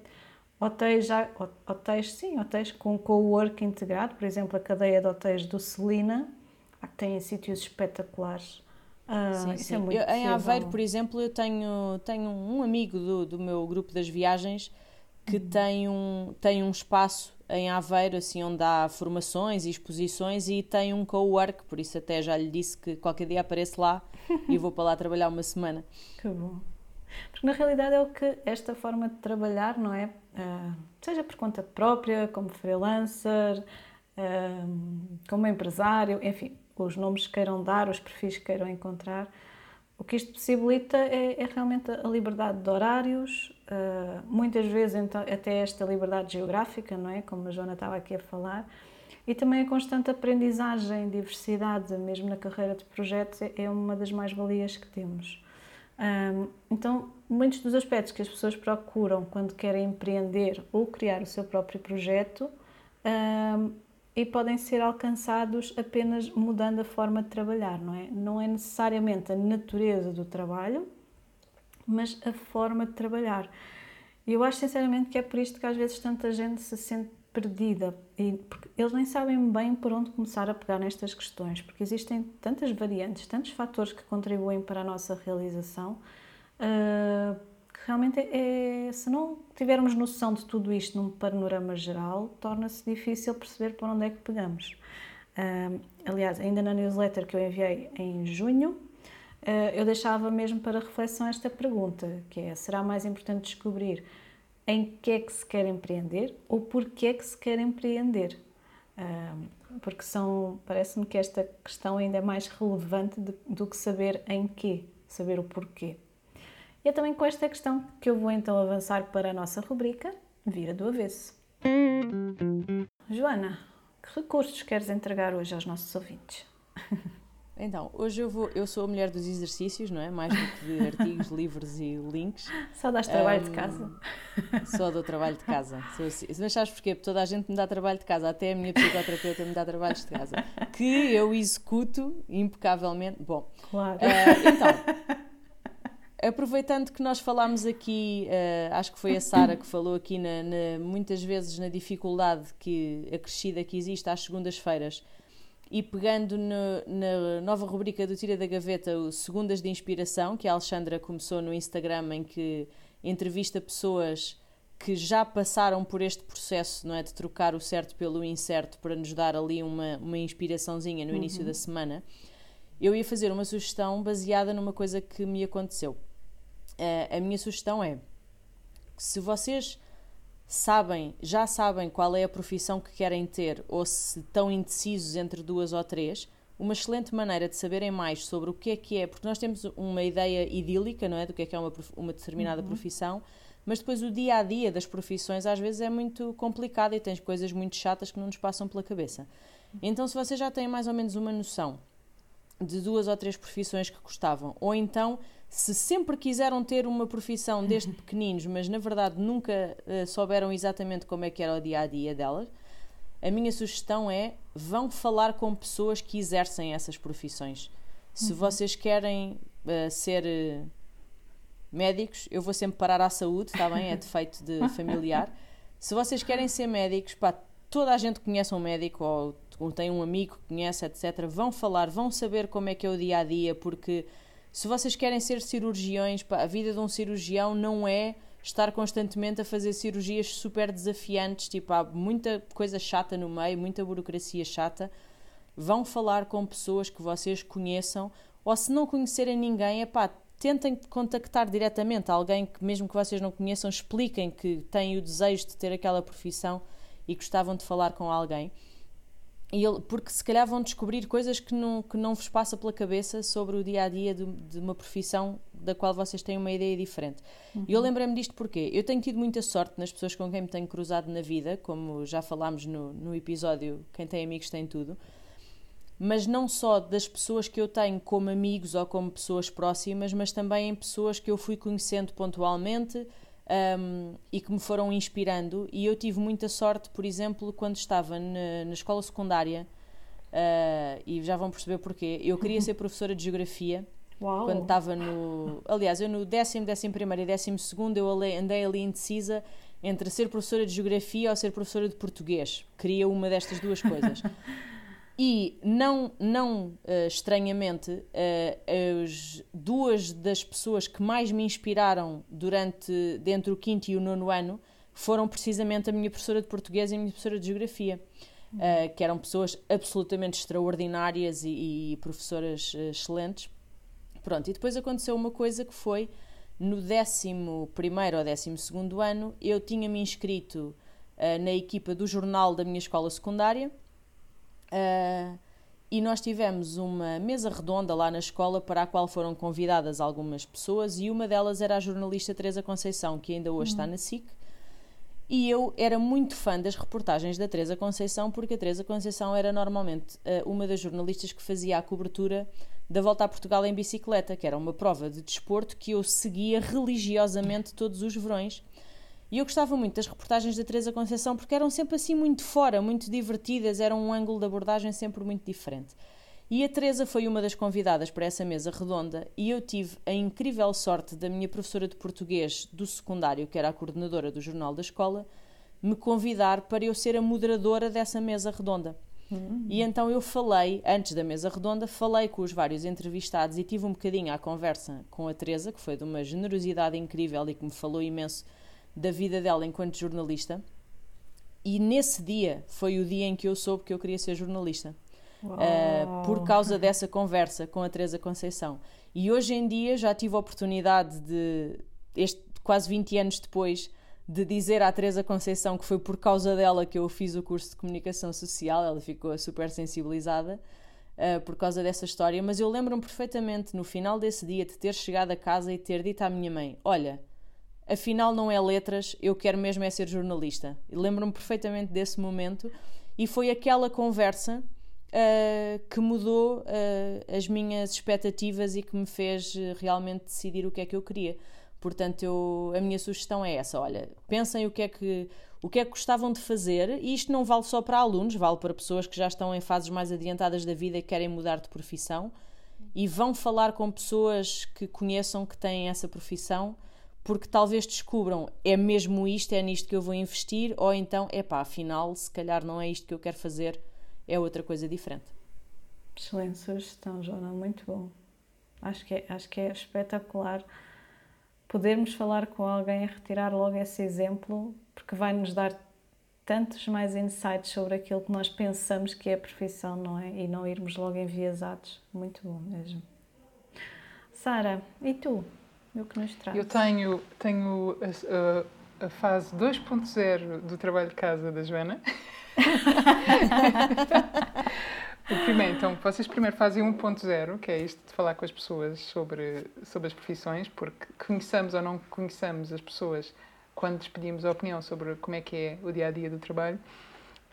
hotéis, já, hotéis sim, hotéis com co-work integrado, por exemplo, a cadeia de hotéis do Celina, tem sítios espetaculares. Ah, sim, sim. É eu, em Aveiro, por exemplo, eu tenho, tenho um amigo do, do meu grupo das viagens que uhum. tem, um, tem um espaço em Aveiro, assim, onde há formações e exposições e tem um co-work, por isso até já lhe disse que qualquer dia apareço lá e vou para lá trabalhar uma semana. Que bom. Porque na realidade é o que esta forma de trabalhar, não é? Uh, seja por conta própria, como freelancer, uh, como empresário, enfim, os nomes que queiram dar, os perfis que queiram encontrar. O que isto possibilita é, é realmente a liberdade de horários, uh, muitas vezes então, até esta liberdade geográfica, não é? Como a Joana estava aqui a falar, e também a constante aprendizagem, diversidade, mesmo na carreira de projetos, é, é uma das mais-valias que temos. Então, muitos dos aspectos que as pessoas procuram quando querem empreender ou criar o seu próprio projeto e podem ser alcançados apenas mudando a forma de trabalhar, não é? Não é necessariamente a natureza do trabalho, mas a forma de trabalhar. E eu acho sinceramente que é por isto que às vezes tanta gente se sente perdida, e, porque eles nem sabem bem por onde começar a pegar nestas questões, porque existem tantas variantes, tantos fatores que contribuem para a nossa realização. Uh, realmente é, se não tivermos noção de tudo isto num panorama geral, torna-se difícil perceber por onde é que pegamos. Aliás, ainda na newsletter que eu enviei em junho, eu deixava mesmo para reflexão esta pergunta, que é, será mais importante descobrir em que é que se quer empreender ou porquê é que se quer empreender? Porque são, parece-me que esta questão ainda é mais relevante do que saber em que, saber o porquê. E é também com esta questão que eu vou então avançar para a nossa rubrica Vira do Avesso. Joana, que recursos queres entregar hoje aos nossos ouvintes? Então, hoje eu, vou, eu sou a mulher dos exercícios, não é? Mais do que de artigos, livros e links. Só dás trabalho um, de casa? Só dou trabalho de casa. Sou assim. Mas sabes porquê? Porque toda a gente me dá trabalho de casa, até a minha psicoterapeuta me dá trabalhos de casa, que eu executo impecavelmente. Bom, claro. Uh, então, aproveitando que nós falámos aqui, uh, acho que foi a Sara que falou aqui na, na, muitas vezes na dificuldade que acrescida que existe às segundas-feiras e pegando no, na nova rubrica do Tira da Gaveta, o Segundas de Inspiração, que a Alexandra começou no Instagram, em que entrevista pessoas que já passaram por este processo, não é, de trocar o certo pelo incerto para nos dar ali uma, uma inspiraçãozinha no uhum. início da semana. Eu ia fazer uma sugestão baseada numa coisa que me aconteceu a minha sugestão é: se vocês sabem, já sabem qual é a profissão que querem ter ou se estão indecisos entre duas ou três, uma excelente maneira de saberem mais sobre o que é que é, porque nós temos uma ideia idílica, não é, do que é que é uma, uma determinada uhum. profissão, mas depois o dia a dia das profissões às vezes é muito complicado e tens coisas muito chatas que não nos passam pela cabeça. Então, se vocês já têm mais ou menos uma noção de duas ou três profissões que gostavam, ou então se sempre quiseram ter uma profissão desde pequeninos, mas na verdade nunca uh, souberam exatamente como é que era o dia a dia delas, a minha sugestão é vão falar com pessoas que exercem essas profissões. Se uhum. vocês querem uh, ser uh, médicos, eu vou sempre parar à saúde, está bem? É defeito de familiar. Se vocês querem ser médicos, pá, toda a gente conhece um médico ou, ou tem um amigo que conhece, etc. Vão falar, vão saber como é que é o dia a dia, porque se vocês querem ser cirurgiões, pá, a vida de um cirurgião não é estar constantemente a fazer cirurgias super desafiantes, tipo, há muita coisa chata no meio, muita burocracia chata. vão falar com pessoas que vocês conheçam, ou se não conhecerem ninguém, epá, tentem contactar diretamente alguém que, mesmo que vocês não conheçam, expliquem que têm o desejo de ter aquela profissão e gostavam de falar com alguém. E ele, porque se calhar vão descobrir coisas que não, que não vos passa pela cabeça sobre o dia a dia de, de uma profissão da qual vocês têm uma ideia diferente. Uhum. E eu lembrei-me disto porque eu tenho tido muita sorte nas pessoas com quem me tenho cruzado na vida, como já falámos no, no episódio Quem tem amigos tem tudo, mas não só das pessoas que eu tenho como amigos ou como pessoas próximas, mas também em pessoas que eu fui conhecendo pontualmente um, e que me foram inspirando. E eu tive muita sorte, por exemplo, quando estava na, na escola secundária, uh, e já vão perceber porquê. Eu queria ser professora de geografia. Uau. Quando estava no. Aliás, eu no décimo, décimo primeiro e décimo segundo eu andei ali indecisa entre ser professora de geografia ou ser professora de português. Queria uma destas duas coisas. E não, não uh, estranhamente, uh, as duas das pessoas que mais me inspiraram durante entre o quinto e o nono ano foram precisamente a minha professora de português e a minha professora de geografia, uh, que eram pessoas absolutamente extraordinárias e, e professoras excelentes. Pronto, e depois aconteceu uma coisa que foi no décimo primeiro ou décimo segundo ano, eu tinha me inscrito na equipa do jornal da minha escola secundária Uh, e nós tivemos uma mesa redonda lá na escola para a qual foram convidadas algumas pessoas e uma delas era a jornalista Teresa Conceição, que ainda hoje uhum. está na SIC. E eu era muito fã das reportagens da Teresa Conceição, porque a Teresa Conceição era normalmente uh, uma das jornalistas que fazia a cobertura da Volta a Portugal em bicicleta, que era uma prova de desporto que eu seguia religiosamente todos os verões. E eu gostava muito das reportagens da Teresa Conceição porque eram sempre assim muito fora, muito divertidas, era um ângulo de abordagem sempre muito diferente. E a Teresa foi uma das convidadas para essa mesa redonda e eu tive a incrível sorte da minha professora de português do secundário, que era a coordenadora do jornal da escola, me convidar para eu ser a moderadora dessa mesa redonda. Uhum. E então eu falei, antes da mesa redonda, falei com os vários entrevistados e tive um bocadinho a conversa com a Teresa, que foi de uma generosidade incrível e que me falou imenso da vida dela enquanto jornalista. E nesse dia foi o dia em que eu soube que eu queria ser jornalista. Uh, por causa dessa conversa com a Teresa Conceição. E hoje em dia já tive a oportunidade de, este, quase 20 anos depois, de dizer à Teresa Conceição que foi por causa dela que eu fiz o curso de comunicação social. Ela ficou super sensibilizada uh, por causa dessa história. Mas eu lembro-me perfeitamente, no final desse dia, de ter chegado a casa e ter dito à minha mãe: Olha afinal não é letras, eu quero mesmo é ser jornalista. Lembro-me perfeitamente desse momento. E foi aquela conversa uh, que mudou uh, as minhas expectativas e que me fez realmente decidir o que é que eu queria. Portanto, eu, a minha sugestão é essa: olha, pensem o que é que o que é que gostavam de fazer, e isto não vale só para alunos, vale para pessoas que já estão em fases mais adiantadas da vida e querem mudar de profissão, e vão falar com pessoas que conheçam que têm essa profissão porque talvez descubram é mesmo isto, é nisto que eu vou investir, ou então, é pá, afinal, se calhar não é isto que eu quero fazer, é outra coisa diferente. Excelente sugestão, Joana, muito bom. Acho que é, acho que é espetacular podermos falar com alguém e retirar logo esse exemplo, porque vai nos dar tantos mais insights sobre aquilo que nós pensamos que é a profissão, não é? E não irmos logo enviesados. Muito bom mesmo. Sara, e tu? O que nos traz? Eu tenho, tenho a, a, a fase 2.0 do trabalho de casa da Joana. primeiro, então, vocês primeiro fazem 1.0, que é isto de falar com as pessoas sobre, sobre as profissões, porque conheçamos ou não conheçamos as pessoas quando despedimos a opinião sobre como é que é o dia a dia do trabalho.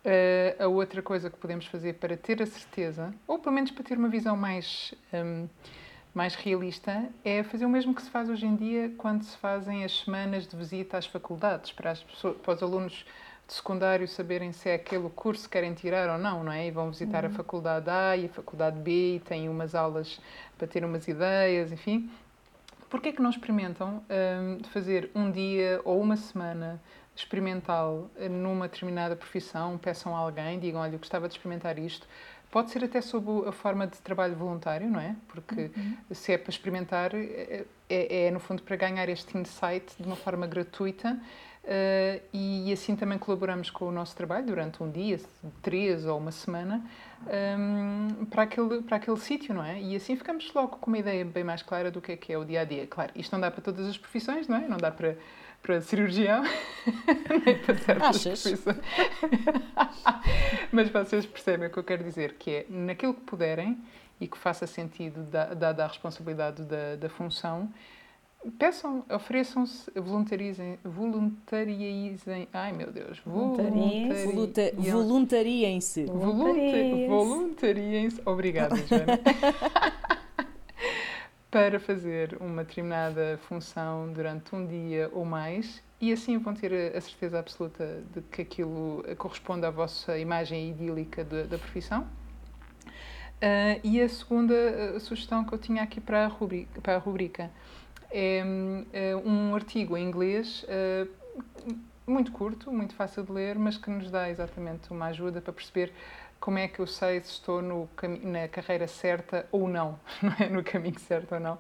Uh, a outra coisa que podemos fazer para ter a certeza, ou pelo menos para ter uma visão mais. Um, mais realista é fazer o mesmo que se faz hoje em dia quando se fazem as semanas de visita às faculdades, para, as pessoas, para os alunos de secundário saberem se é aquele curso que querem tirar ou não, não é? E vão visitar uhum. a faculdade A e a faculdade B e têm umas aulas para ter umas ideias, enfim. Porquê é que não experimentam um, fazer um dia ou uma semana experimental numa determinada profissão, peçam a alguém, digam, olha, eu gostava de experimentar isto, Pode ser até sob a forma de trabalho voluntário, não é? Porque uhum. se é para experimentar, é, é, é, no fundo para ganhar este insight de uma forma gratuita uh, e assim também colaboramos com o nosso trabalho durante um dia, três ou uma semana um, para aquele, para aquele sítio, não é? E assim ficamos logo com uma ideia bem mais clara do que é que é o dia a dia. Claro, isto não dá para todas as profissões, não é? Não dá para para cirurgião, nem para certas Achas? Mas vocês percebem o que eu quero dizer, que é naquilo que puderem e que faça sentido, dada a responsabilidade da, da função, peçam, ofereçam-se, voluntarizem, voluntarizem, ai meu Deus, voluntariem-se. Voluntariem-se. Voluntariem-se. Obrigada, Joana. para fazer uma determinada função durante um dia ou mais e assim vão ter a certeza absoluta de que aquilo corresponde à vossa imagem idílica da, profissão. Uh, e a segunda uh, sugestão que eu tinha aqui para a rubrica, para a rubrica é uh, um artigo em inglês muito curto, muito fácil de ler, mas que nos dá exatamente uma ajuda para perceber como é que eu sei se estou no na carreira certa ou não, não é? no caminho certo ou não.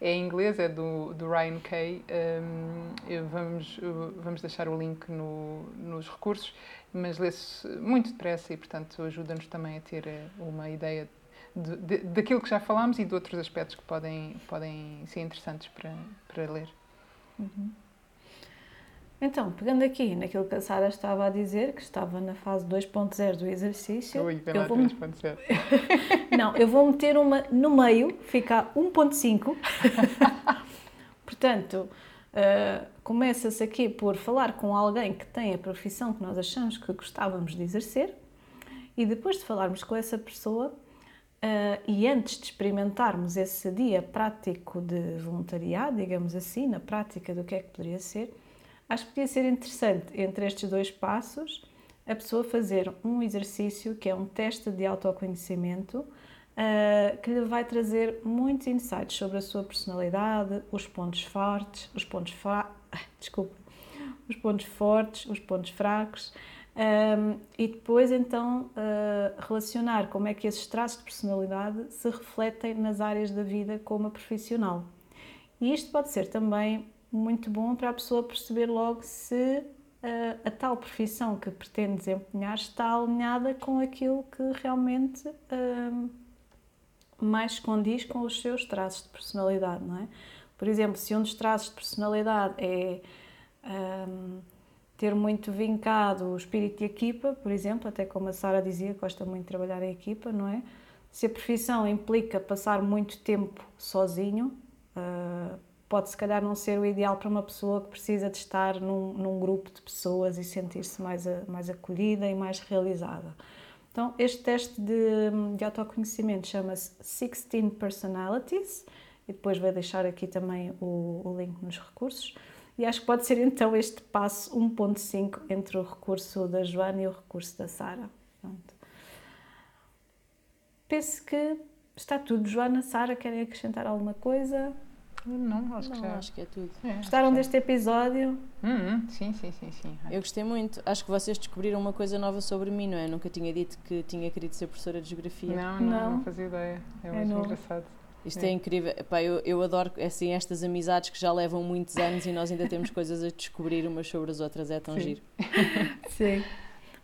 É em inglês, é do, do Ryan Kay. Um, vamos, vamos deixar o link no, nos recursos, mas lê-se muito depressa e, portanto, ajuda-nos também a ter eh, uma ideia de, de, daquilo que já falámos e de outros aspectos que podem, podem ser interessantes para, para ler. Uhum. Então, pegando aqui naquilo que a Sara estava a dizer, que estava na fase 2.0 do exercício. Ui, eu vou 3.0. Não, eu vou meter uma no meio, fica 1.5. Portanto, uh, começa-se aqui por falar com alguém que tem a profissão que nós achamos que gostávamos de exercer e depois de falarmos com essa pessoa, Uh, e antes de experimentarmos esse dia prático de voluntariado, digamos assim, na prática do que é que poderia ser, Acho que podia ser interessante, entre estes dois passos, a pessoa fazer um exercício que é um teste de autoconhecimento uh, que lhe vai trazer muitos insights sobre a sua personalidade, os pontos fortes, os pontos desculpa, os pontos fortes, os pontos fracos um, e depois então uh, relacionar como é que esses traços de personalidade se refletem nas áreas da vida como a profissional. E isto pode ser também muito bom para a pessoa perceber logo se uh, a tal profissão que pretende desempenhar está alinhada com aquilo que realmente uh, mais condiz com os seus traços de personalidade, não é? Por exemplo, se um dos traços de personalidade é um, ter muito vincado o espírito de equipa, por exemplo, até como a Sara dizia, gosta muito de trabalhar em equipa, não é? Se a profissão implica passar muito tempo sozinho, uh, pode se calhar não ser o ideal para uma pessoa que precisa de estar num, num grupo de pessoas e sentir-se mais, mais acolhida e mais realizada. Então, este teste de, de autoconhecimento chama-se 16 Personalities e depois vou deixar aqui também o, o link nos recursos. E acho que pode ser então este passo 1.5 entre o recurso da Joana e o recurso da Sara. Penso que está tudo. Joana, Sara, querem acrescentar alguma coisa? Não, acho, não, que, já... acho que é tudo. É, Gostaram deste episódio? Hum, sim, sim, sim, sim. Eu gostei muito. Acho que vocês descobriram uma coisa nova sobre mim, não é? Nunca tinha dito que tinha querido ser professora de geografia. Não, não, não, não fazia ideia. É, é muito engraçado. Isto é, é incrível. Epá, eu, eu adoro assim, estas amizades que já levam muitos anos e nós ainda temos coisas a descobrir umas sobre as outras. É tão sim. giro. Sim.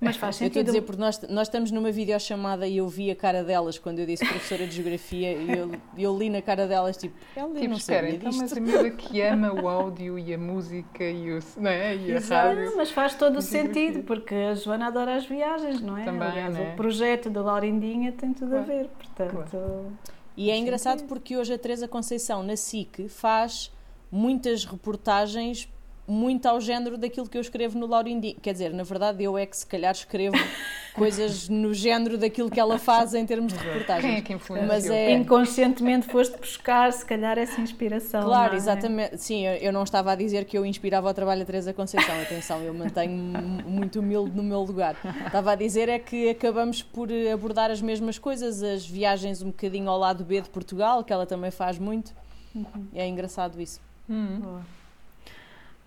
Mas faz sentido. Eu estou a dizer, porque nós, nós estamos numa videochamada e eu vi a cara delas quando eu disse professora de Geografia e eu, eu li na cara delas, tipo, ela tipo, não espera, então, mas a miúda que ama o áudio e a música e, o, não é? e a rádio. Não, mas faz todo o sentido, porque a Joana adora as viagens, não é? Também, Aliás, é? o projeto da Laurindinha tem tudo claro. a ver, portanto... Claro. E é engraçado porque hoje a Teresa Conceição, na SIC, faz muitas reportagens muito ao género daquilo que eu escrevo no Laurindinho. Quer dizer, na verdade, eu é que se calhar escrevo coisas no género daquilo que ela faz em termos de reportagens. Quem é que influenciou? Mas é... Inconscientemente foste buscar, se calhar, essa inspiração. Claro, é? exatamente. Sim, eu não estava a dizer que eu inspirava o trabalho da Teresa Conceição. Atenção, eu mantenho muito humilde no meu lugar. Estava a dizer é que acabamos por abordar as mesmas coisas, as viagens um bocadinho ao lado B de Portugal, que ela também faz muito. Uhum. É engraçado isso. Uhum.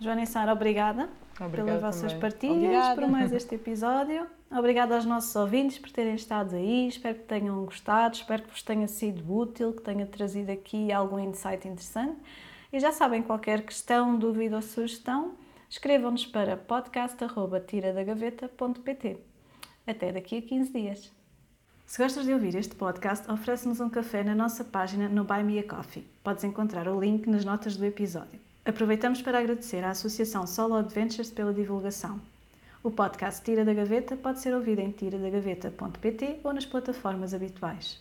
Joana e Sara, obrigada Obrigada pelas vossas também. partilhas, Obrigada. por mais este episódio. Obrigada aos nossos ouvintes por terem estado aí. Espero que tenham gostado, espero que vos tenha sido útil, que tenha trazido aqui algum insight interessante. E já sabem, qualquer questão, dúvida ou sugestão, escrevam-nos para podcast.tiradagaveta.pt. Até daqui a 15 dias. Se gostas de ouvir este podcast, oferece-nos um café na nossa página no Buy Me a Coffee. Podes encontrar o link nas notas do episódio. Aproveitamos para agradecer à Associação Solo Adventures pela divulgação. O podcast Tira da Gaveta pode ser ouvido em tiradagaveta.pt ou nas plataformas habituais.